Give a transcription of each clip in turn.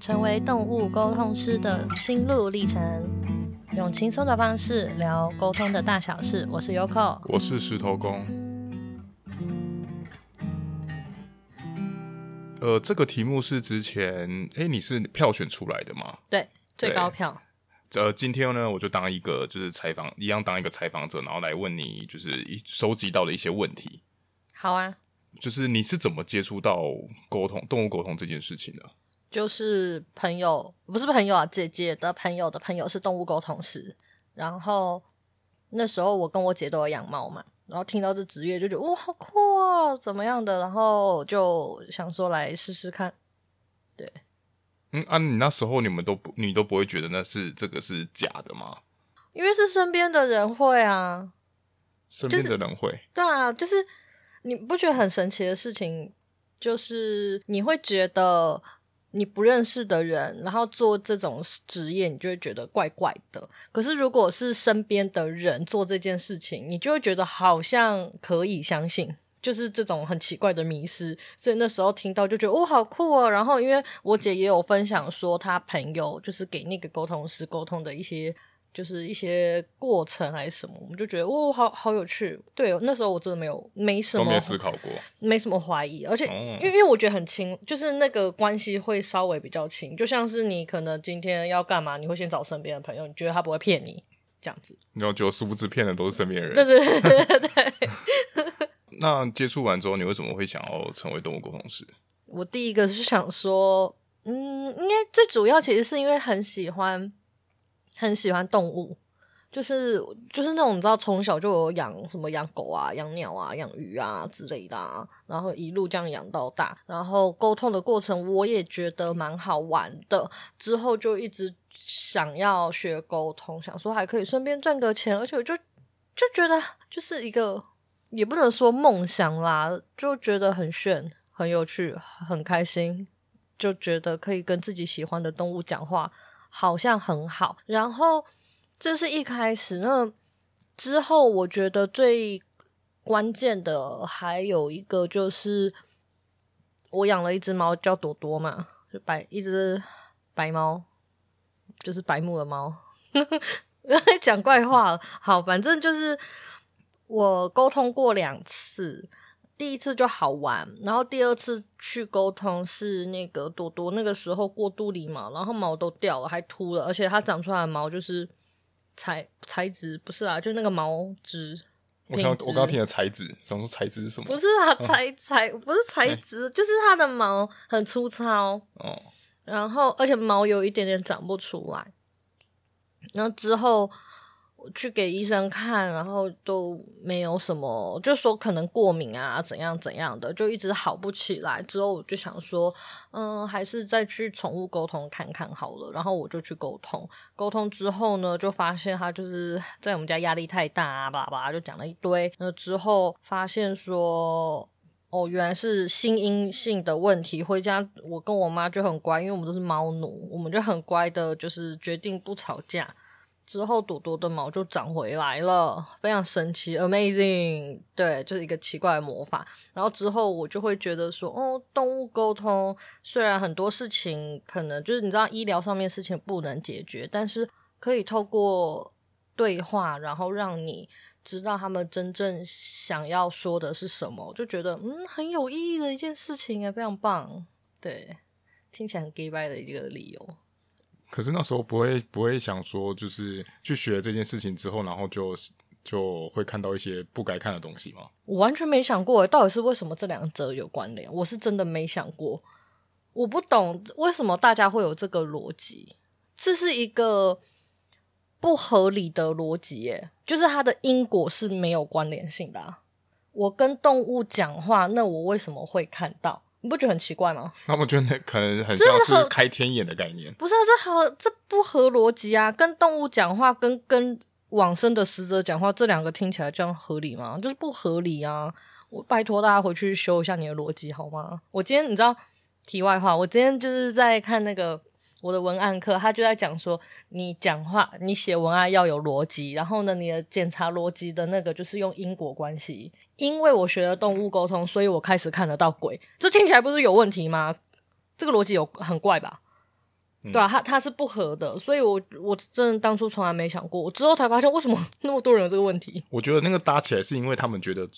成为动物沟通师的心路历程，用轻松的方式聊沟通的大小事。我是 Yoko，我是石头公。呃，这个题目是之前，哎，你是票选出来的吗？对，最高票。呃，今天呢，我就当一个就是采访，一样当一个采访者，然后来问你，就是一收集到的一些问题。好啊。就是你是怎么接触到沟通动物沟通这件事情的？就是朋友，不是朋友啊，姐姐的朋友的朋友是动物沟通师。然后那时候我跟我姐都有养猫嘛，然后听到这职业就觉得哇，好酷啊，怎么样的？然后就想说来试试看。对，嗯啊，你那时候你们都不，你都不会觉得那是这个是假的吗？因为是身边的人会啊，身边的人会，就是，对啊，就是。你不觉得很神奇的事情，就是你会觉得你不认识的人，然后做这种职业，你就会觉得怪怪的。可是如果是身边的人做这件事情，你就会觉得好像可以相信，就是这种很奇怪的迷失。所以那时候听到就觉得哦，好酷哦。然后因为我姐也有分享说，她朋友就是给那个沟通师沟通的一些。就是一些过程还是什么，我们就觉得哦，好好有趣。对，那时候我真的没有没什么都没思考过，没什么怀疑，而且、哦、因为因为我觉得很亲，就是那个关系会稍微比较亲，就像是你可能今天要干嘛，你会先找身边的朋友，你觉得他不会骗你这样子。然后就殊不知骗的都是身边人。对对对对对。那接触完之后，你为什么会想要成为动物沟通师？我第一个是想说，嗯，应该最主要其实是因为很喜欢。很喜欢动物，就是就是那种你知道，从小就有养什么养狗啊、养鸟啊、养鱼啊之类的，然后一路这样养到大。然后沟通的过程我也觉得蛮好玩的，之后就一直想要学沟通，想说还可以顺便赚个钱，而且我就就觉得就是一个也不能说梦想啦，就觉得很炫、很有趣、很开心，就觉得可以跟自己喜欢的动物讲话。好像很好，然后这是一开始。那之后，我觉得最关键的还有一个就是，我养了一只猫叫朵朵嘛，就白一只白猫，就是白目的猫。讲怪话了，好，反正就是我沟通过两次。第一次就好玩，然后第二次去沟通是那个朵朵，那个时候过度理毛，然后毛都掉了，还秃了，而且它长出来的毛就是材材质不是啊，就那个毛质。我想我刚刚听的材质，想说材质是什么？不是啊，材材不是材质，就是它的毛很粗糙哦，然后而且毛有一点点长不出来，然后之后。去给医生看，然后都没有什么，就说可能过敏啊，怎样怎样的，就一直好不起来。之后我就想说，嗯，还是再去宠物沟通看看好了。然后我就去沟通，沟通之后呢，就发现他就是在我们家压力太大啊，巴拉巴拉就讲了一堆。那之后发现说，哦，原来是心因性的问题。回家我跟我妈就很乖，因为我们都是猫奴，我们就很乖的，就是决定不吵架。之后朵朵的毛就长回来了，非常神奇，amazing，对，就是一个奇怪的魔法。然后之后我就会觉得说，哦，动物沟通虽然很多事情可能就是你知道医疗上面事情不能解决，但是可以透过对话，然后让你知道他们真正想要说的是什么，就觉得嗯很有意义的一件事情啊，非常棒，对，听起来很 gay bye 的一个理由。可是那时候不会不会想说，就是去学这件事情之后，然后就就会看到一些不该看的东西吗？我完全没想过，到底是为什么这两者有关联？我是真的没想过，我不懂为什么大家会有这个逻辑，这是一个不合理的逻辑耶，就是它的因果是没有关联性的啊。我跟动物讲话，那我为什么会看到？你不觉得很奇怪吗？那我觉得可能很像是开天眼的概念。不是啊，这合这不合逻辑啊！跟动物讲话，跟跟往生的死者讲话，这两个听起来这样合理吗？就是不合理啊！我拜托大家回去修一下你的逻辑好吗？我今天你知道，题外话，我今天就是在看那个。我的文案课，他就在讲说，你讲话，你写文案要有逻辑，然后呢，你的检查逻辑的那个就是用因果关系。因为我学了动物沟通，所以我开始看得到鬼，这听起来不是有问题吗？这个逻辑有很怪吧？嗯、对啊，它它是不合的，所以我我真的当初从来没想过，我之后才发现为什么 那么多人有这个问题。我觉得那个搭起来是因为他们觉得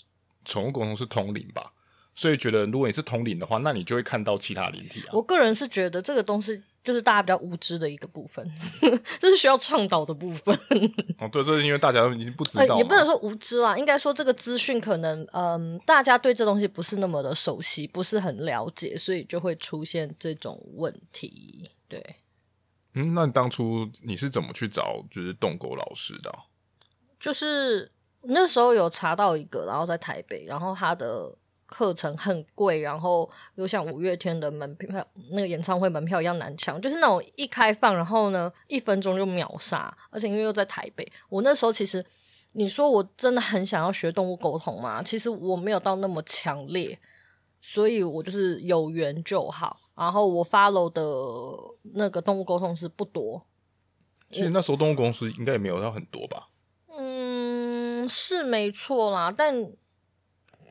宠物沟通是通灵吧，所以觉得如果你是通灵的话，那你就会看到其他灵体啊。我个人是觉得这个东西。就是大家比较无知的一个部分，这是需要倡导的部分。哦，对，这是因为大家都已经不知道、呃，也不能说无知啦，应该说这个资讯可能，嗯，大家对这东西不是那么的熟悉，不是很了解，所以就会出现这种问题。对，嗯，那你当初你是怎么去找就是动狗老师的、啊？就是那时候有查到一个，然后在台北，然后他的。课程很贵，然后又像五月天的门票，那个演唱会门票一样难抢，就是那种一开放，然后呢，一分钟就秒杀，而且因为又在台北，我那时候其实，你说我真的很想要学动物沟通嘛？其实我没有到那么强烈，所以我就是有缘就好。然后我 follow 的那个动物沟通师不多，其实那时候动物公司应该也没有到很多吧？嗯，是没错啦，但。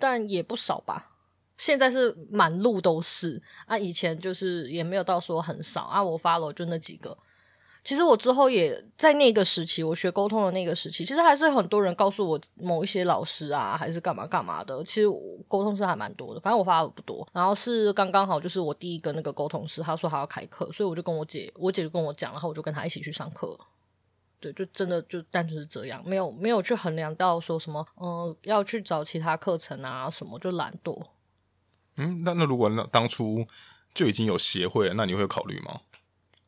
但也不少吧，现在是满路都是啊，以前就是也没有到说很少啊。我 follow 就那几个，其实我之后也在那个时期，我学沟通的那个时期，其实还是很多人告诉我某一些老师啊，还是干嘛干嘛的。其实沟通师还蛮多的，反正我发的不多。然后是刚刚好，就是我第一个那个沟通师，他说他要开课，所以我就跟我姐，我姐就跟我讲，然后我就跟他一起去上课。对，就真的就单纯是这样，没有没有去衡量到说什么，嗯、呃，要去找其他课程啊什么，就懒惰。嗯，那那如果那当初就已经有协会了，那你会考虑吗？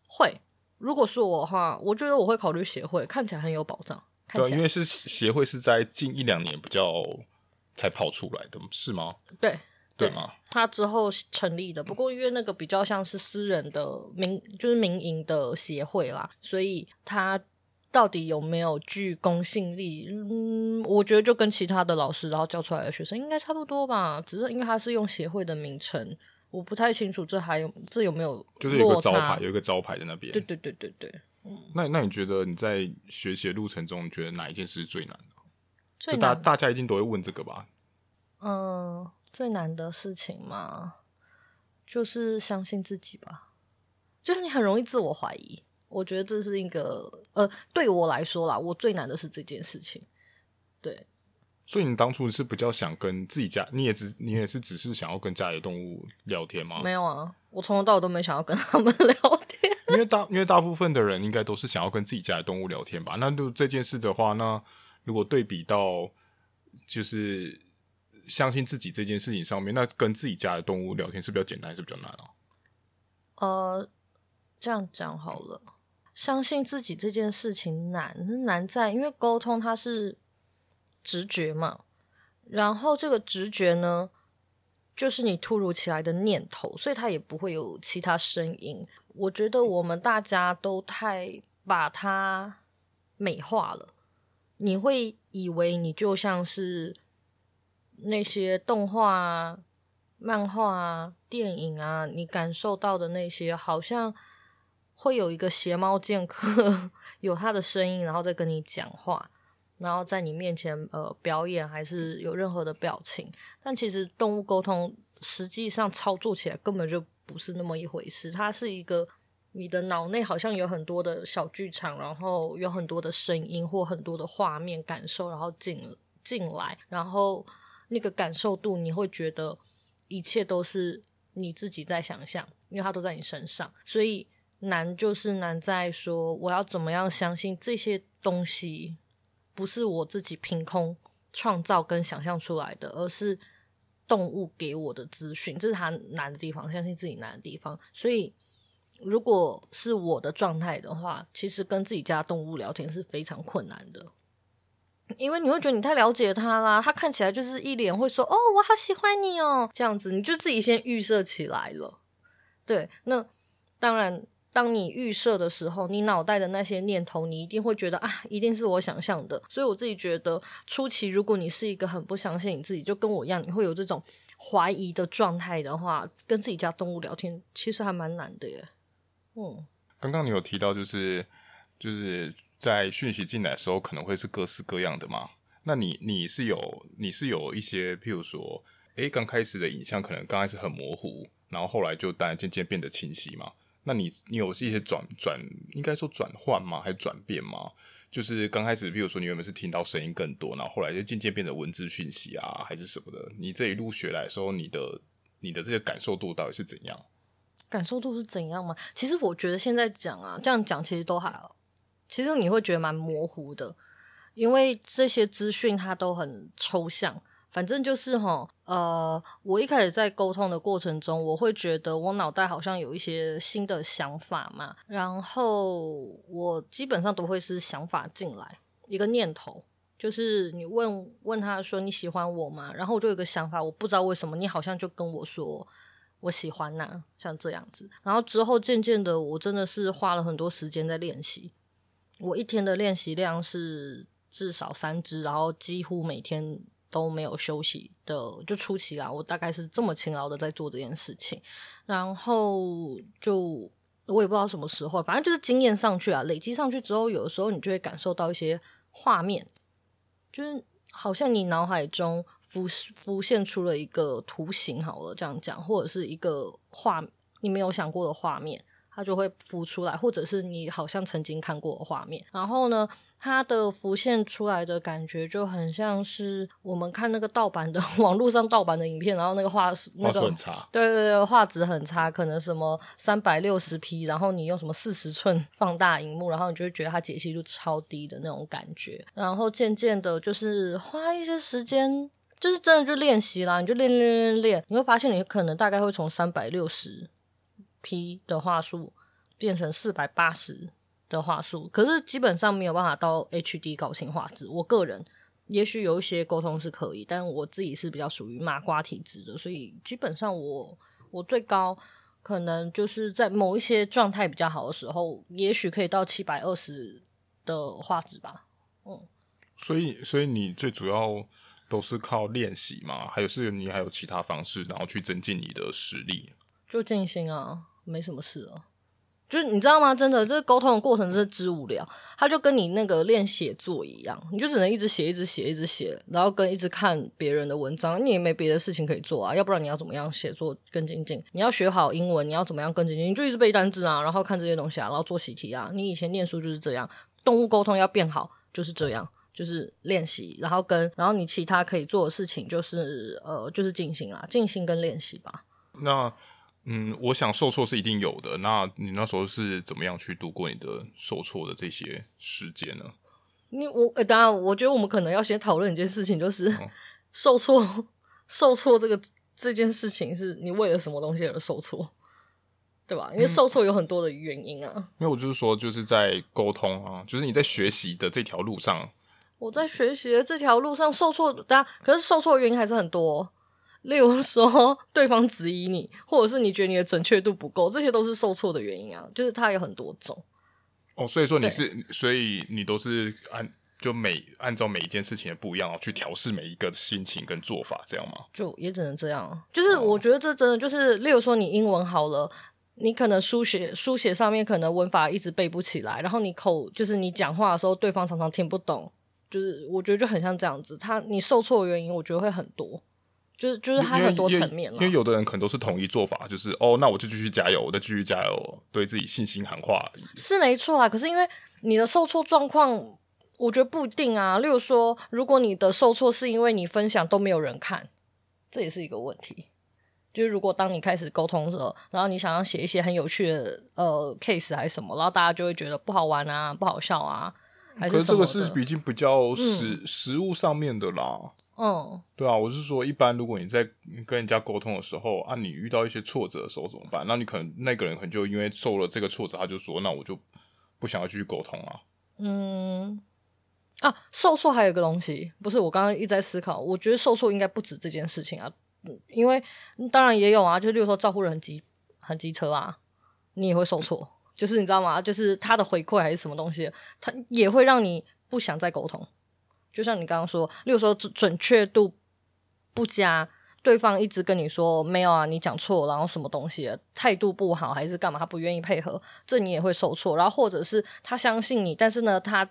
会，如果是我的话，我觉得我会考虑协会，看起来很有保障。对，因为是协会是在近一两年比较才跑出来的，是吗？对，对吗？他之后成立的，不过因为那个比较像是私人的民，就是民营的协会啦，所以他。到底有没有具公信力？嗯，我觉得就跟其他的老师然后教出来的学生应该差不多吧。只是因为他是用协会的名称，我不太清楚这还有这有没有就是有个招牌，有一个招牌在那边。对对对对对，嗯。那那你觉得你在学习的路程中，你觉得哪一件事是最难的？就大大家一定都会问这个吧？嗯，最难的事情嘛，就是相信自己吧。就是你很容易自我怀疑。我觉得这是一个呃，对我来说啦，我最难的是这件事情。对，所以你当初是比较想跟自己家，你也只你也是只是想要跟家里的动物聊天吗？没有啊，我从头到尾都没想要跟他们聊天。因为大因为大部分的人应该都是想要跟自己家的动物聊天吧？那就这件事的话，那如果对比到就是相信自己这件事情上面，那跟自己家的动物聊天是比较简单还是比较难啊？呃，这样讲好了。相信自己这件事情难，难在因为沟通它是直觉嘛，然后这个直觉呢，就是你突如其来的念头，所以它也不会有其他声音。我觉得我们大家都太把它美化了，你会以为你就像是那些动画啊、漫画啊、电影啊，你感受到的那些好像。会有一个邪猫剑客，有他的声音，然后再跟你讲话，然后在你面前呃表演，还是有任何的表情。但其实动物沟通实际上操作起来根本就不是那么一回事。它是一个你的脑内好像有很多的小剧场，然后有很多的声音或很多的画面感受，然后进进来，然后那个感受度你会觉得一切都是你自己在想象，因为它都在你身上，所以。难就是难在说，我要怎么样相信这些东西不是我自己凭空创造跟想象出来的，而是动物给我的资讯，这是它难的地方，相信自己难的地方。所以，如果是我的状态的话，其实跟自己家动物聊天是非常困难的，因为你会觉得你太了解它啦，它看起来就是一脸会说“哦，我好喜欢你哦”这样子，你就自己先预设起来了。对，那当然。当你预设的时候，你脑袋的那些念头，你一定会觉得啊，一定是我想象的。所以我自己觉得，初期如果你是一个很不相信你自己，就跟我一样，你会有这种怀疑的状态的话，跟自己家动物聊天，其实还蛮难的耶。嗯，刚刚你有提到，就是就是在讯息进来的时候，可能会是各式各样的嘛？那你你是有你是有一些，譬如说，诶，刚开始的影像可能刚开始很模糊，然后后来就当然渐渐变得清晰嘛？那你你有一些转转，应该说转换吗？还是转变吗？就是刚开始，比如说你原本是听到声音更多，然后后来就渐渐变成文字讯息啊，还是什么的？你这一路学来的时候，你的你的这个感受度到底是怎样？感受度是怎样吗？其实我觉得现在讲啊，这样讲其实都还好。其实你会觉得蛮模糊的，因为这些资讯它都很抽象。反正就是齁，呃，我一开始在沟通的过程中，我会觉得我脑袋好像有一些新的想法嘛，然后我基本上都会是想法进来一个念头，就是你问问他说你喜欢我吗？然后我就有个想法，我不知道为什么你好像就跟我说我喜欢呐，像这样子。然后之后渐渐的，我真的是花了很多时间在练习，我一天的练习量是至少三支，然后几乎每天。都没有休息的，就初期啦。我大概是这么勤劳的在做这件事情，然后就我也不知道什么时候，反正就是经验上去啊，累积上去之后，有的时候你就会感受到一些画面，就是好像你脑海中浮浮现出了一个图形，好了这样讲，或者是一个画你没有想过的画面。它就会浮出来，或者是你好像曾经看过的画面。然后呢，它的浮现出来的感觉就很像是我们看那个盗版的 网络上盗版的影片，然后那个画质那个画质很差，对对对，画质很差，可能什么三百六十 P，然后你用什么四十寸放大荧幕，然后你就会觉得它解析度超低的那种感觉。然后渐渐的，就是花一些时间，就是真的就练习啦，你就练练练练，你会发现你可能大概会从三百六十。P 的话术变成四百八十的话术，可是基本上没有办法到 HD 高清画质。我个人也许有一些沟通是可以，但我自己是比较属于麻瓜体质的，所以基本上我我最高可能就是在某一些状态比较好的时候，也许可以到七百二十的画质吧。嗯，所以所以你最主要都是靠练习嘛？还有是你还有其他方式，然后去增进你的实力？就静心啊。没什么事啊，就是你知道吗？真的，这沟通的过程真是之无聊。他就跟你那个练写作一样，你就只能一直写，一直写，一直写，然后跟一直看别人的文章，你也没别的事情可以做啊。要不然你要怎么样写作更精进？你要学好英文，你要怎么样更精进？你就一直背单词啊，然后看这些东西啊，然后做习题啊。你以前念书就是这样，动物沟通要变好就是这样，就是练习，然后跟然后你其他可以做的事情就是呃，就是静心啦，静心跟练习吧。那。嗯，我想受挫是一定有的。那你那时候是怎么样去度过你的受挫的这些时间呢？你我呃，当然，我觉得我们可能要先讨论一件事情，就是、嗯、受挫，受挫这个这件事情是你为了什么东西而受挫，对吧？因为受挫有很多的原因啊。因、嗯、为我就是说，就是在沟通啊，就是你在学习的这条路上，我在学习的这条路上受挫，当然，可是受挫的原因还是很多。例如说，对方质疑你，或者是你觉得你的准确度不够，这些都是受挫的原因啊。就是它有很多种。哦，所以说你是，所以你都是按就每按照每一件事情的不一样去调试每一个心情跟做法，这样吗？就也只能这样。就是我觉得这真的就是，例如说你英文好了，你可能书写书写上面可能文法一直背不起来，然后你口就是你讲话的时候，对方常常听不懂。就是我觉得就很像这样子，他你受挫的原因，我觉得会很多。就是就是它很多层面了，因为有的人可能都是统一做法，就是哦，那我就继续加油，我再继续加油，对自己信心喊话是没错啊。可是因为你的受挫状况，我觉得不一定啊。例如说，如果你的受挫是因为你分享都没有人看，这也是一个问题。就是如果当你开始沟通的时候，然后你想要写一些很有趣的呃 case 还是什么，然后大家就会觉得不好玩啊，不好笑啊，还是这个是已经比较实、嗯、实物上面的啦。嗯，对啊，我是说，一般如果你在跟人家沟通的时候，啊，你遇到一些挫折的时候怎么办？那你可能那个人可能就因为受了这个挫折，他就说，那我就不想要继续沟通啊。嗯，啊，受挫还有一个东西，不是我刚刚一直在思考，我觉得受挫应该不止这件事情啊，因为当然也有啊，就例如说照顾人很急很机车啊，你也会受挫，就是你知道吗？就是他的回馈还是什么东西，他也会让你不想再沟通。就像你刚刚说，例如说准准确度不佳，对方一直跟你说没有啊，你讲错，然后什么东西态度不好还是干嘛，他不愿意配合，这你也会受挫。然后或者是他相信你，但是呢，他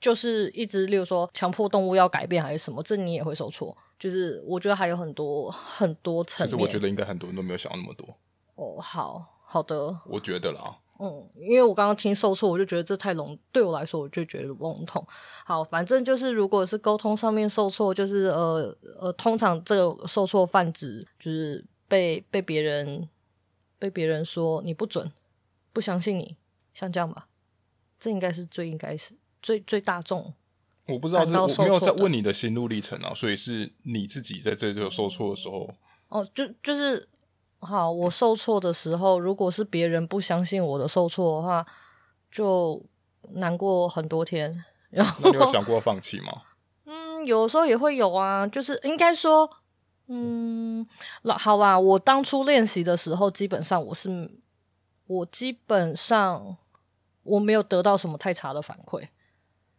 就是一直例如说强迫动物要改变还是什么，这你也会受挫。就是我觉得还有很多很多层面。其实我觉得应该很多人都没有想到那么多。哦，好好的，我觉得啦。嗯，因为我刚刚听受挫，我就觉得这太笼，对我来说我就觉得笼统。好，反正就是如果是沟通上面受挫，就是呃呃，通常这个受挫泛指就是被被别人被别人说你不准，不相信你，像这样吧，这应该是最应该是最最大众。我不知道，这我没有在问你的心路历程啊，所以是你自己在这就受挫的时候，哦，就就是。好，我受挫的时候，如果是别人不相信我的受挫的话，就难过很多天。然后那你有想过放弃吗？嗯，有时候也会有啊，就是应该说，嗯，那好吧，我当初练习的时候，基本上我是，我基本上我没有得到什么太差的反馈。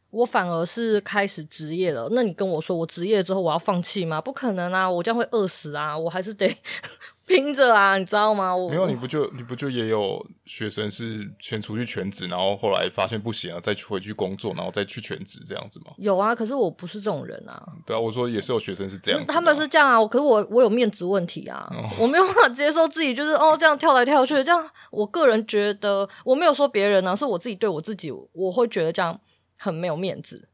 我反而是开始职业了。那你跟我说，我职业之后我要放弃吗？不可能啊！我这样会饿死啊！我还是得拼着啊！你知道吗？我没有，你不就你不就也有学生是先出去全职，然后后来发现不行啊，再去回去工作，然后再去全职这样子吗？有啊，可是我不是这种人啊。对啊，我说也是有学生是这样子，他们是这样啊。可是我我有面子问题啊，哦、我没有办法接受自己就是哦这样跳来跳去，这样我个人觉得我没有说别人啊，是我自己对我自己，我会觉得这样。很没有面子，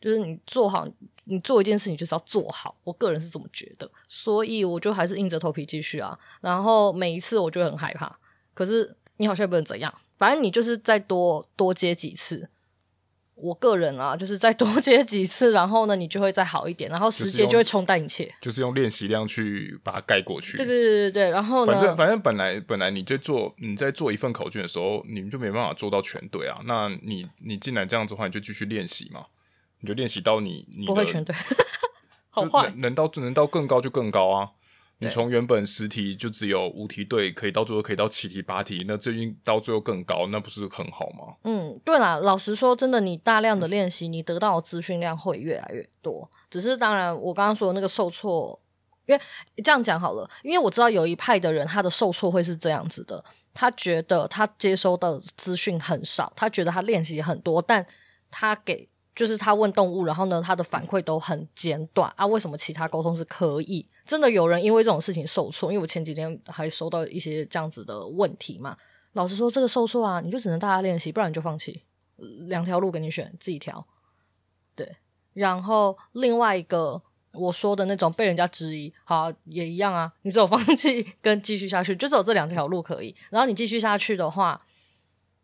就是你做好，你做一件事情就是要做好。我个人是这么觉得，所以我就还是硬着头皮继续啊。然后每一次我就很害怕，可是你好像也不能怎样，反正你就是再多多接几次。我个人啊，就是再多 接几次，然后呢，你就会再好一点，然后时间就会冲淡一切，就是用练习量去把它盖过去。对对对对对，然后呢，反正反正本来本来你在做你在做一份考卷的时候，你们就没办法做到全对啊。那你你既然这样子的话，你就继续练习嘛，你就练习到你你不会全对，好坏能到能到更高就更高啊。你从原本十题就只有五题对，可以到最后可以到七题八题，那最近到最后更高，那不是很好吗？嗯，对啦，老实说，真的，你大量的练习，你得到的资讯量会越来越多。只是当然，我刚刚说的那个受挫，因为这样讲好了，因为我知道有一派的人，他的受挫会是这样子的，他觉得他接收的资讯很少，他觉得他练习很多，但他给。就是他问动物，然后呢，他的反馈都很简短啊。为什么其他沟通是可以？真的有人因为这种事情受挫？因为我前几天还收到一些这样子的问题嘛。老实说，这个受挫啊，你就只能大家练习，不然你就放弃。两条路给你选，自己挑。对，然后另外一个我说的那种被人家质疑，好也一样啊。你只有放弃 跟继续下去，就只有这两条路可以。然后你继续下去的话。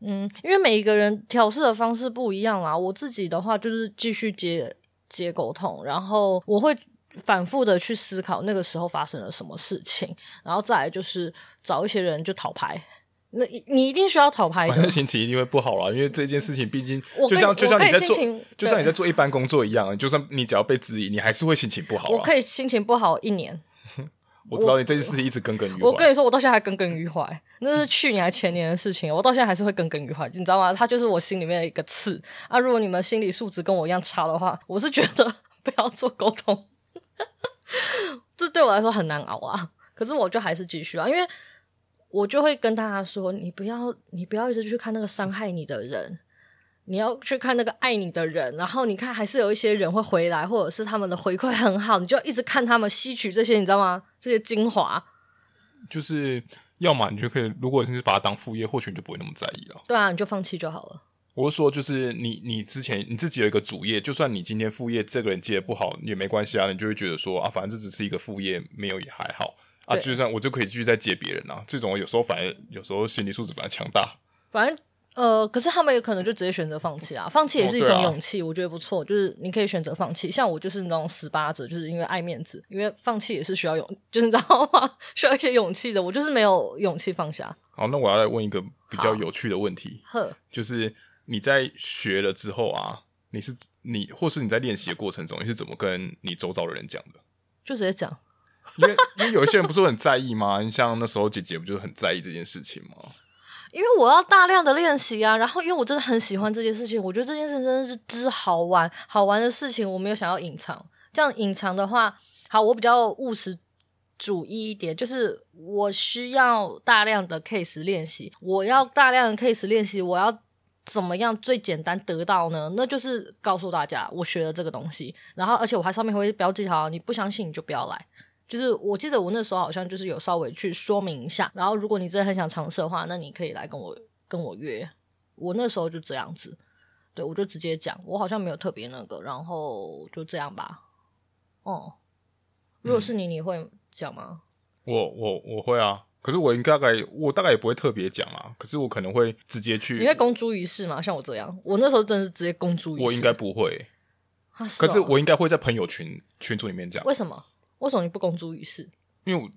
嗯，因为每一个人调试的方式不一样啦。我自己的话就是继续接接沟通，然后我会反复的去思考那个时候发生了什么事情，然后再来就是找一些人就讨牌。那你一定需要讨牌，反正心情一定会不好啦。因为这件事情毕竟就像就像你在做，就像你在做一般工作一样，就算你只要被质疑，你还是会心情不好。我可以心情不好一年。我知道你这件事情一直耿耿于怀。我跟你说，我到现在还耿耿于怀，那是去年还前年的事情，我到现在还是会耿耿于怀，你知道吗？它就是我心里面的一个刺啊。如果你们心理素质跟我一样差的话，我是觉得 不要做沟通，这对我来说很难熬啊。可是我就还是继续啊，因为我就会跟大家说，你不要，你不要一直去看那个伤害你的人。你要去看那个爱你的人，然后你看还是有一些人会回来，或者是他们的回馈很好，你就一直看他们吸取这些，你知道吗？这些精华，就是要么你就可以，如果你是把它当副业，或许你就不会那么在意了。对啊，你就放弃就好了。我是说，就是你你之前你自己有一个主业，就算你今天副业这个人接的不好也没关系啊，你就会觉得说啊，反正这只是一个副业，没有也还好啊，就算我就可以继续再接别人啊。这种有时候反而有时候心理素质反而强大，反正。呃，可是他们有可能就直接选择放弃啊，放弃也是一种勇气，哦啊、我觉得不错。就是你可以选择放弃，像我就是那种死扒着，就是因为爱面子，因为放弃也是需要勇，就是你知道吗？需要一些勇气的，我就是没有勇气放下。好，那我要来问一个比较有趣的问题，呵，就是你在学了之后啊，你是你，或是你在练习的过程中，你是怎么跟你周遭的人讲的？就直接讲，因为因为有一些人不是很在意吗？你像那时候姐姐不就很在意这件事情吗？因为我要大量的练习啊，然后因为我真的很喜欢这件事情，我觉得这件事真的是之好玩，好玩的事情我没有想要隐藏。这样隐藏的话，好，我比较务实主义一点，就是我需要大量的 case 练习，我要大量的 case 练习，我要怎么样最简单得到呢？那就是告诉大家我学了这个东西，然后而且我还上面会标记好，你不相信你就不要来。就是我记得我那时候好像就是有稍微去说明一下，然后如果你真的很想尝试的话，那你可以来跟我跟我约。我那时候就这样子，对，我就直接讲，我好像没有特别那个，然后就这样吧。哦，如果是你，你会讲吗？我我我会啊，可是我应该大概我大概也不会特别讲啊，可是我可能会直接去。你会公诸于世吗？像我这样，我那时候真的是直接公诸于世。我应该不会，啊是哦、可是我应该会在朋友群群组里面讲。为什么？为什么你不公诸于世？因为我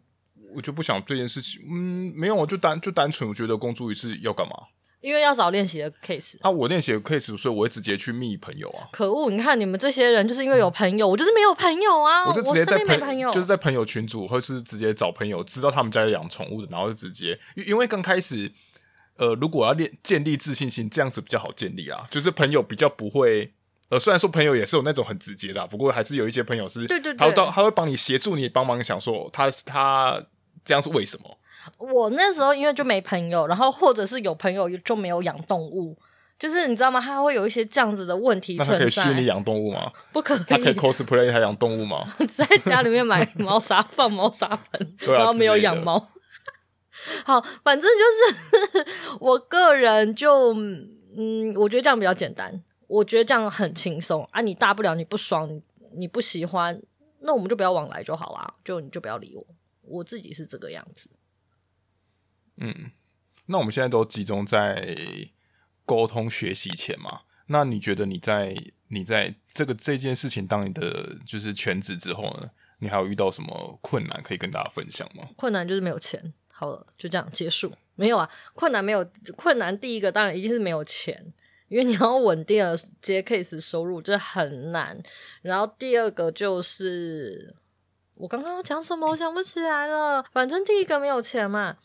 我就不想这件事情，嗯，没有，我就单就单纯我觉得公诸于世要干嘛？因为要找练习的 case 啊，我练习的 case，所以我会直接去密朋友啊。可恶！你看你们这些人，就是因为有朋友，嗯、我就是没有朋友啊。我就直接在朋，朋友就是在朋友群组，或是直接找朋友，知道他们家养宠物的，然后就直接，因为刚开始，呃，如果要练建立自信心，这样子比较好建立啊。就是朋友比较不会，呃，虽然说朋友也是有那种很直接的、啊，不过还是有一些朋友是，对对对，他会到他会帮你协助你，帮忙想说他他这样是为什么。我那时候因为就没朋友，然后或者是有朋友就没有养动物，就是你知道吗？他会有一一些这样子的问题存在。那他可以虚拟养动物吗？不可以。他可以 cosplay 他养动物吗？在家里面买猫砂 放猫砂盆，然后没有养猫。好，反正就是我个人就嗯，我觉得这样比较简单，我觉得这样很轻松啊。你大不了你不爽，你你不喜欢，那我们就不要往来就好啦，就你就不要理我，我自己是这个样子。嗯，那我们现在都集中在沟通学习前嘛？那你觉得你在你在这个这件事情当你的就是全职之后呢？你还有遇到什么困难可以跟大家分享吗？困难就是没有钱。好了，就这样结束。没有啊，困难没有困难。第一个当然一定是没有钱，因为你要稳定的接 case 收入这很难。然后第二个就是我刚刚讲什么，我想不起来了。反正第一个没有钱嘛。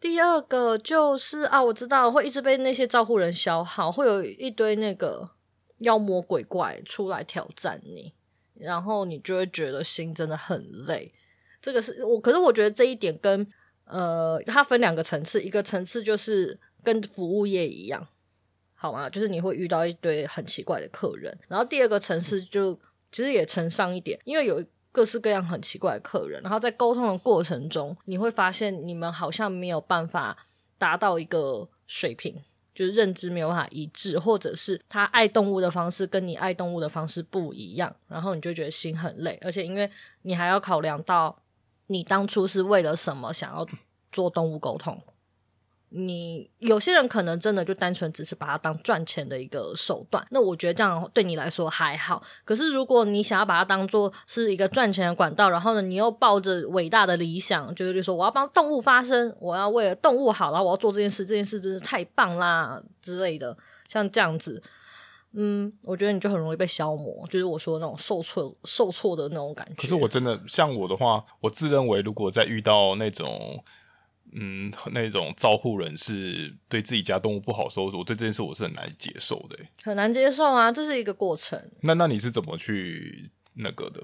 第二个就是啊，我知道会一直被那些照顾人消耗，会有一堆那个妖魔鬼怪出来挑战你，然后你就会觉得心真的很累。这个是我，可是我觉得这一点跟呃，它分两个层次，一个层次就是跟服务业一样，好吗？就是你会遇到一堆很奇怪的客人，然后第二个层次就其实也承上一点，因为有。各式各样很奇怪的客人，然后在沟通的过程中，你会发现你们好像没有办法达到一个水平，就是认知没有办法一致，或者是他爱动物的方式跟你爱动物的方式不一样，然后你就觉得心很累，而且因为你还要考量到你当初是为了什么想要做动物沟通。你有些人可能真的就单纯只是把它当赚钱的一个手段，那我觉得这样对你来说还好。可是如果你想要把它当做是一个赚钱的管道，然后呢，你又抱着伟大的理想，就是说我要帮动物发声，我要为了动物好，然后我要做这件事，这件事真是太棒啦之类的，像这样子，嗯，我觉得你就很容易被消磨，就是我说的那种受挫、受挫的那种感觉。可是我真的像我的话，我自认为如果在遇到那种。嗯，那种照顾人是对自己家动物不好的时候，我对这件事我是很难接受的，很难接受啊，这是一个过程。那那你是怎么去那个的？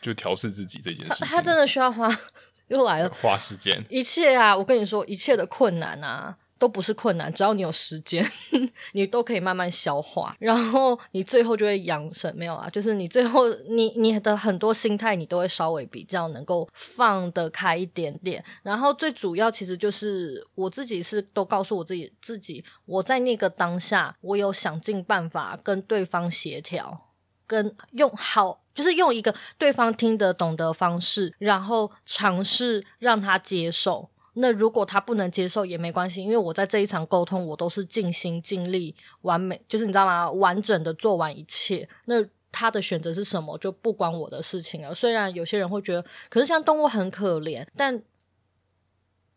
就调试自己这件事他真的需要花，又来了，花时间。一切啊，我跟你说，一切的困难啊。都不是困难，只要你有时间，你都可以慢慢消化，然后你最后就会养成没有啊？就是你最后你你的很多心态，你都会稍微比较能够放得开一点点。然后最主要其实就是我自己是都告诉我自己，自己我在那个当下，我有想尽办法跟对方协调，跟用好就是用一个对方听得懂的方式，然后尝试让他接受。那如果他不能接受也没关系，因为我在这一场沟通，我都是尽心尽力、完美，就是你知道吗？完整的做完一切。那他的选择是什么，就不关我的事情了。虽然有些人会觉得，可是像动物很可怜，但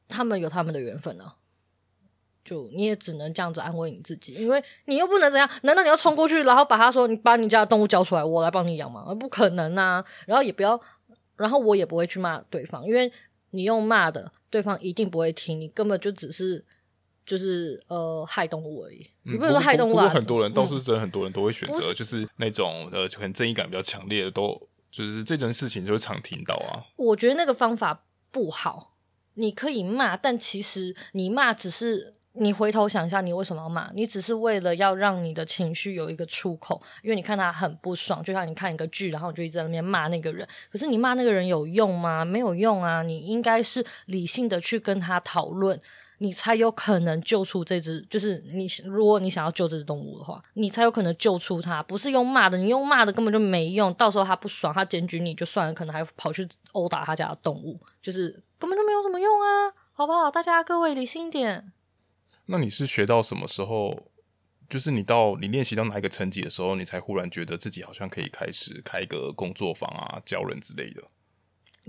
他们有他们的缘分呢。就你也只能这样子安慰你自己，因为你又不能怎样？难道你要冲过去，然后把他说你把你家的动物交出来，我来帮你养吗？不可能啊！然后也不要，然后我也不会去骂对方，因为。你用骂的，对方一定不会听，你根本就只是就是呃害动物而已。嗯、你不能说害动物，不过很多人倒是真的，很多人都会选择就是那种呃，可能正义感比较强烈的，都就是这件事情就会常听到啊。我觉得那个方法不好，你可以骂，但其实你骂只是你回头想一下，你为什么要骂？你只是为了要让你的情绪有一个出口，因为你看他很不爽，就像你看一个剧，然后你就一直在那边骂那个人。可是你骂那个人有用吗？没有用啊！你应该是理性的去跟他讨论，你才有可能救出这只。就是你，如果你想要救这只动物的话，你才有可能救出它。不是用骂的，你用骂的根本就没用。到时候他不爽，他检举你就算了，可能还跑去殴打他家的动物，就是根本就没有什么用啊！好不好？大家各位理性点。那你是学到什么时候？就是你到你练习到哪一个层级的时候，你才忽然觉得自己好像可以开始开一个工作坊啊，教人之类的？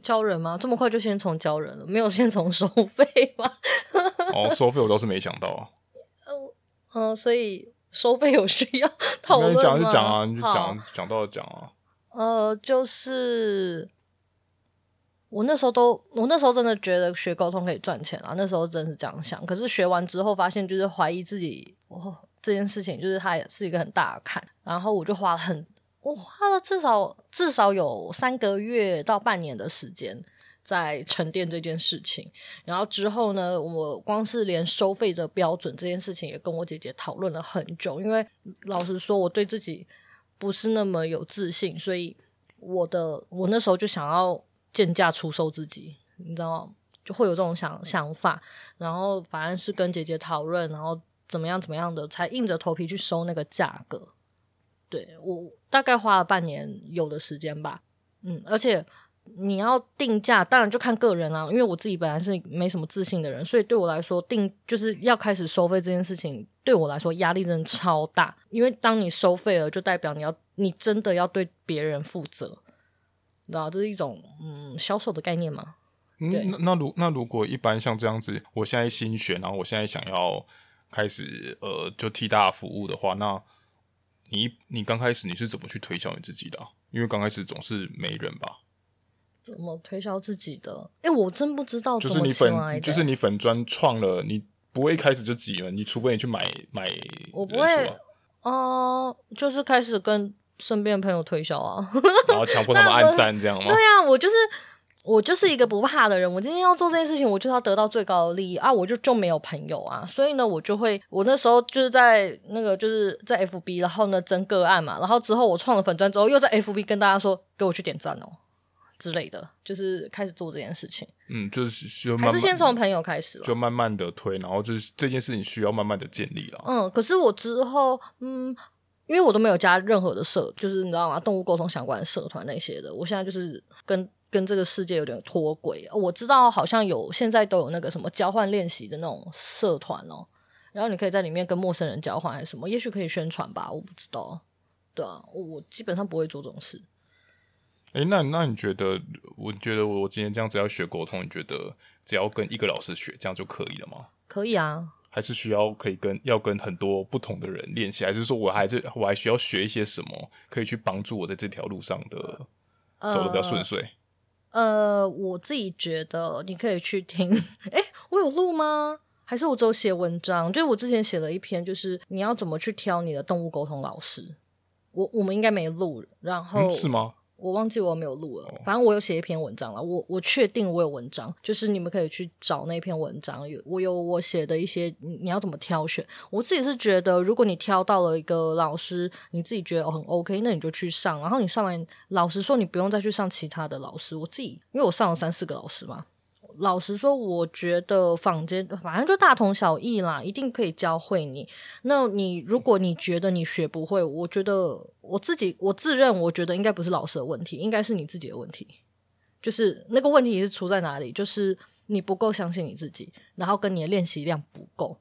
教人吗？这么快就先从教人了？没有先从收费吗？哦，收费我倒是没想到啊。嗯、呃呃、所以收费有需要 讨论吗？你讲就讲啊，你就讲讲到讲啊。呃，就是。我那时候都，我那时候真的觉得学沟通可以赚钱啊！那时候真是这样想。可是学完之后发现，就是怀疑自己，哦，这件事情就是它也是一个很大的坎。然后我就花了很，我花了至少至少有三个月到半年的时间在沉淀这件事情。然后之后呢，我光是连收费的标准这件事情也跟我姐姐讨论了很久。因为老实说，我对自己不是那么有自信，所以我的我那时候就想要。贱价出售自己，你知道吗？就会有这种想想法，然后反正是跟姐姐讨论，然后怎么样怎么样的，才硬着头皮去收那个价格。对，我大概花了半年有的时间吧，嗯，而且你要定价，当然就看个人啊，因为我自己本来是没什么自信的人，所以对我来说，定就是要开始收费这件事情，对我来说压力真的超大，因为当你收费了，就代表你要你真的要对别人负责。知道这是一种嗯销售的概念吗？对嗯，那那如那如果一般像这样子，我现在新学，然后我现在想要开始呃，就替大家服务的话，那你你刚开始你是怎么去推销你自己的啊？因为刚开始总是没人吧？怎么推销自己的？哎，我真不知道。就是你粉，就是你粉专创了，你不会一开始就挤了，你除非你去买买。我不会，哦、呃，就是开始跟。身边的朋友推销啊，然后强迫他们按赞这样吗？对啊，我就是我就是一个不怕的人。我今天要做这件事情，我就是要得到最高的利益啊！我就就没有朋友啊，所以呢，我就会我那时候就是在那个就是在 FB，然后呢争个案嘛，然后之后我创了粉钻之后，又在 FB 跟大家说给我去点赞哦之类的，就是开始做这件事情。嗯，就是慢慢还是先从朋友开始，就慢慢的推，然后就是这件事情需要慢慢的建立了。嗯，可是我之后嗯。因为我都没有加任何的社，就是你知道吗？动物沟通相关的社团那些的，我现在就是跟跟这个世界有点脱轨。我知道好像有现在都有那个什么交换练习的那种社团哦，然后你可以在里面跟陌生人交换还是什么，也许可以宣传吧，我不知道。对啊，我基本上不会做这种事。诶，那那你觉得？我觉得我今天这样子要学沟通，你觉得只要跟一个老师学，这样就可以了吗？可以啊。还是需要可以跟要跟很多不同的人练习，还是说我还是我还需要学一些什么，可以去帮助我在这条路上的走的比较顺遂？呃，呃，我自己觉得你可以去听。诶，我有录吗？还是我只有写文章？就是我之前写了一篇，就是你要怎么去挑你的动物沟通老师。我我们应该没录，然后，嗯，是吗？我忘记我有没有录了，反正我有写一篇文章了。我我确定我有文章，就是你们可以去找那篇文章。有我有我写的一些，你要怎么挑选？我自己是觉得，如果你挑到了一个老师，你自己觉得很 OK，那你就去上。然后你上完，老实说，你不用再去上其他的老师。我自己因为我上了三四个老师嘛。老实说，我觉得坊间反正就大同小异啦，一定可以教会你。那你如果你觉得你学不会，我觉得我自己我自认我觉得应该不是老师的问题，应该是你自己的问题。就是那个问题是出在哪里？就是你不够相信你自己，然后跟你的练习量不够。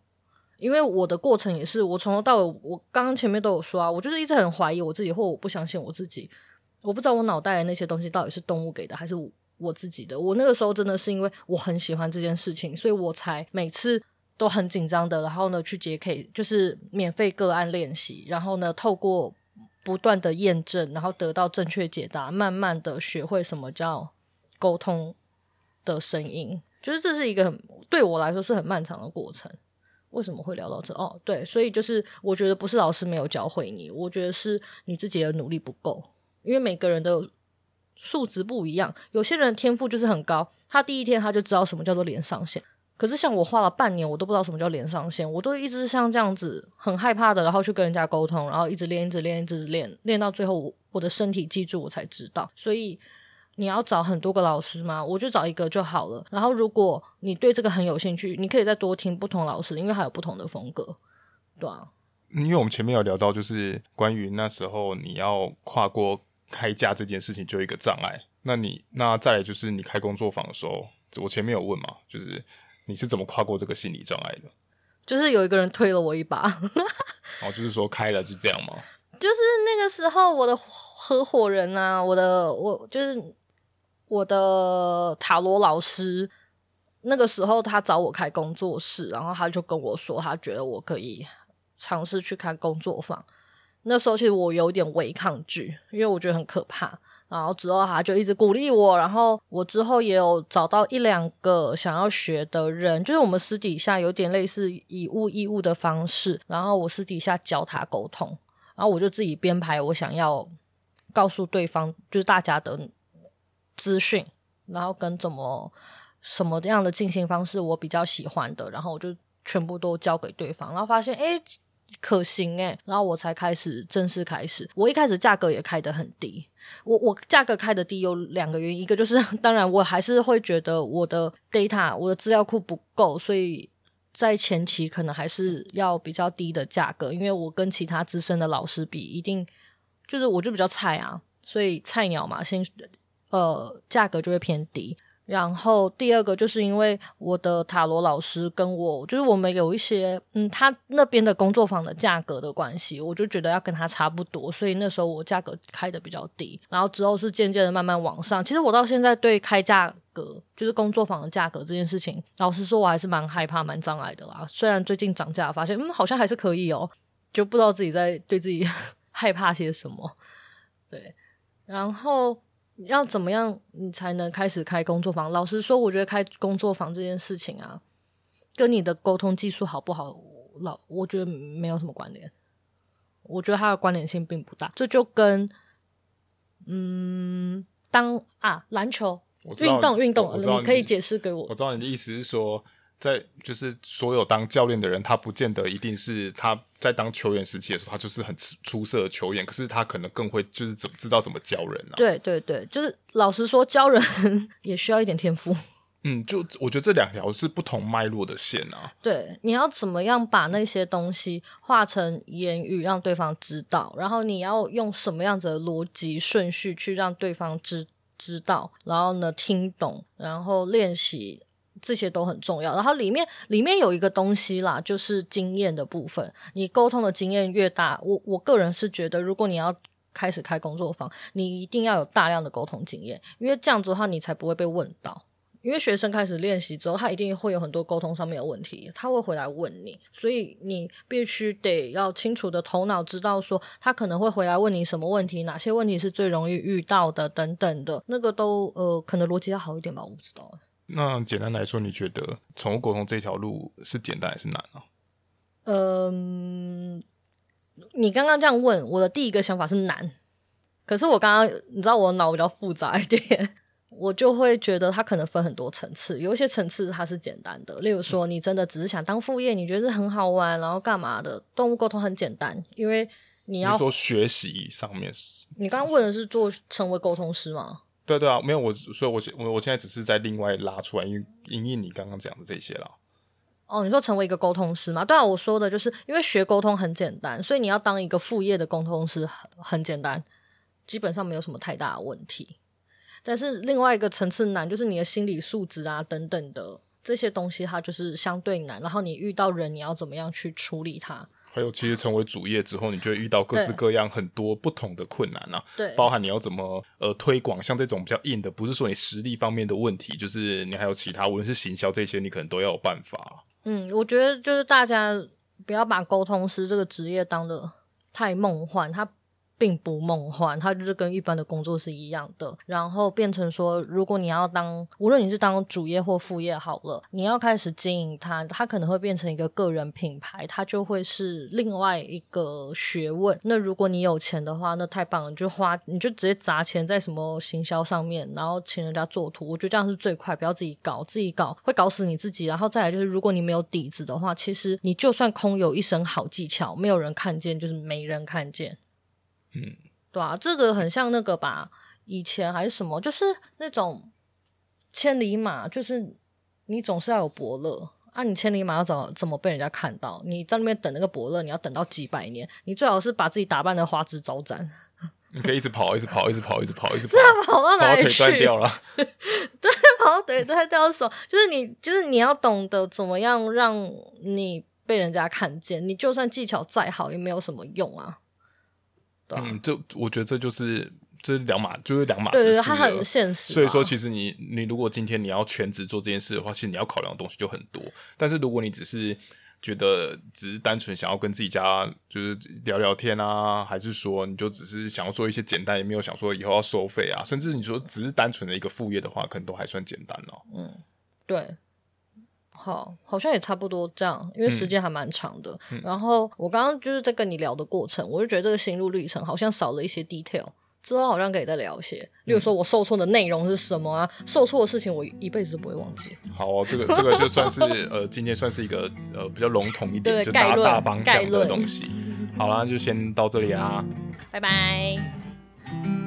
因为我的过程也是，我从头到尾，我刚刚前面都有说啊，我就是一直很怀疑我自己，或我不相信我自己。我不知道我脑袋的那些东西到底是动物给的，还是我。自己的，我那个时候真的是因为我很喜欢这件事情，所以我才每次都很紧张的，然后呢去接 K，就是免费个案练习，然后呢透过不断的验证，然后得到正确解答，慢慢的学会什么叫沟通的声音，就是这是一个很对我来说是很漫长的过程。为什么会聊到这？哦，对，所以就是我觉得不是老师没有教会你，我觉得是你自己的努力不够，因为每个人都。数值不一样，有些人的天赋就是很高，他第一天他就知道什么叫做连上线，可是像我花了半年，我都不知道什么叫连上线，我都一直像这样子很害怕的，然后去跟人家沟通，然后一直练，一直练，一直练，练到最后我，我的身体记住，我才知道。所以你要找很多个老师吗？我就找一个就好了。然后如果你对这个很有兴趣，你可以再多听不同老师，因为还有不同的风格，对啊。因为我们前面有聊到，就是关于那时候你要跨过开价这件事情，就一个障碍。那你那再来就是你开工作坊的时候，我前面有问嘛，就是。你是怎么跨过这个心理障碍的？就是有一个人推了我一把。哦，就是说开了是这样吗？就是那个时候，我的合伙人啊，我的我就是我的塔罗老师，那个时候他找我开工作室，然后他就跟我说，他觉得我可以尝试去开工作坊。那时候其实我有点微抗拒，因为我觉得很可怕。然后之后他就一直鼓励我，然后我之后也有找到一两个想要学的人，就是我们私底下有点类似以物易物的方式。然后我私底下教他沟通，然后我就自己编排我想要告诉对方，就是大家的资讯，然后跟怎么什么样的进行方式我比较喜欢的，然后我就全部都交给对方，然后发现诶。可行诶，然后我才开始正式开始。我一开始价格也开得很低，我我价格开得低有两个原因，一个就是 当然我还是会觉得我的 data 我的资料库不够，所以在前期可能还是要比较低的价格，因为我跟其他资深的老师比，一定就是我就比较菜啊，所以菜鸟嘛，先呃价格就会偏低。然后第二个就是因为我的塔罗老师跟我，就是我们有一些，嗯，他那边的工作坊的价格的关系，我就觉得要跟他差不多，所以那时候我价格开的比较低。然后之后是渐渐的慢慢往上。其实我到现在对开价格，就是工作坊的价格这件事情，老实说，我还是蛮害怕、蛮障碍的啦。虽然最近涨价，发现嗯，好像还是可以哦，就不知道自己在对自己害怕些什么。对，然后。要怎么样你才能开始开工作坊？老实说，我觉得开工作坊这件事情啊，跟你的沟通技术好不好，老我觉得没有什么关联。我觉得它的关联性并不大。这就跟嗯，当啊篮球运动运动，你可以解释给我。我知道你的意思是说。在就是所有当教练的人，他不见得一定是他在当球员时期的时候，他就是很出色的球员。可是他可能更会就是怎么知道怎么教人啊？对对对，就是老实说，教人 也需要一点天赋。嗯，就我觉得这两条是不同脉络的线啊。对，你要怎么样把那些东西化成言语，让对方知道，然后你要用什么样子的逻辑顺序去让对方知知道，然后呢听懂，然后练习。这些都很重要，然后里面里面有一个东西啦，就是经验的部分。你沟通的经验越大，我我个人是觉得，如果你要开始开工作坊，你一定要有大量的沟通经验，因为这样子的话，你才不会被问到。因为学生开始练习之后，他一定会有很多沟通上面的问题，他会回来问你，所以你必须得要清楚的头脑知道说，他可能会回来问你什么问题，哪些问题是最容易遇到的等等的，那个都呃，可能逻辑要好一点吧，我不知道。那简单来说，你觉得宠物沟通这条路是简单还是难啊？嗯，你刚刚这样问，我的第一个想法是难。可是我刚刚，你知道我脑比较复杂一点，我就会觉得它可能分很多层次。有一些层次它是简单的，例如说你真的只是想当副业，你觉得是很好玩，然后干嘛的？动物沟通很简单，因为你要你说学习上面。你刚刚问的是做成为沟通师吗？对对啊，没有我，所以我我我现在只是在另外拉出来，因为因应你刚刚讲的这些啦。哦，你说成为一个沟通师吗？对啊，我说的就是因为学沟通很简单，所以你要当一个副业的沟通师很很简单，基本上没有什么太大的问题。但是另外一个层次难，就是你的心理素质啊等等的这些东西，它就是相对难。然后你遇到人，你要怎么样去处理它？还有，其实成为主业之后，你就会遇到各式各样很多不同的困难啊。对，包含你要怎么呃推广，像这种比较硬的，不是说你实力方面的问题，就是你还有其他，无论是行销这些，你可能都要有办法。嗯，我觉得就是大家不要把沟通师这个职业当得太梦幻，它并不梦幻，它就是跟一般的工作是一样的。然后变成说，如果你要当，无论你是当主业或副业好了，你要开始经营它，它可能会变成一个个人品牌，它就会是另外一个学问。那如果你有钱的话，那太棒了，你就花，你就直接砸钱在什么行销上面，然后请人家做图，我觉得这样是最快，不要自己搞，自己搞会搞死你自己。然后再来就是，如果你没有底子的话，其实你就算空有一身好技巧，没有人看见，就是没人看见。嗯，对啊，这个很像那个吧，以前还是什么，就是那种千里马，就是你总是要有伯乐啊，你千里马要怎么怎么被人家看到？你在那边等那个伯乐，你要等到几百年，你最好是把自己打扮的花枝招展，你可以一直跑，一直跑，一直跑，一直跑，一直跑，是要跑到哪里去？跑腿断掉了，对，跑到腿断掉手，就是你，就是你要懂得怎么样让你被人家看见，你就算技巧再好，也没有什么用啊。啊、嗯，就我觉得这就是这是两码，就是两码子事。对对对，它很现实。所以说，其实你你如果今天你要全职做这件事的话，其实你要考量的东西就很多。但是如果你只是觉得只是单纯想要跟自己家就是聊聊天啊，还是说你就只是想要做一些简单，也没有想说以后要收费啊，甚至你说只是单纯的一个副业的话，可能都还算简单哦。嗯，对。好，好像也差不多这样，因为时间还蛮长的。嗯、然后我刚刚就是在跟你聊的过程，我就觉得这个心路历程好像少了一些 detail，之后好像可以再聊一些。例如说我受挫的内容是什么啊？受挫的事情我一辈子都不会忘记。好、哦，这个这个就算是呃，今天算是一个呃比较笼统一点，就大大方向的东西。好啦，就先到这里啦，拜拜。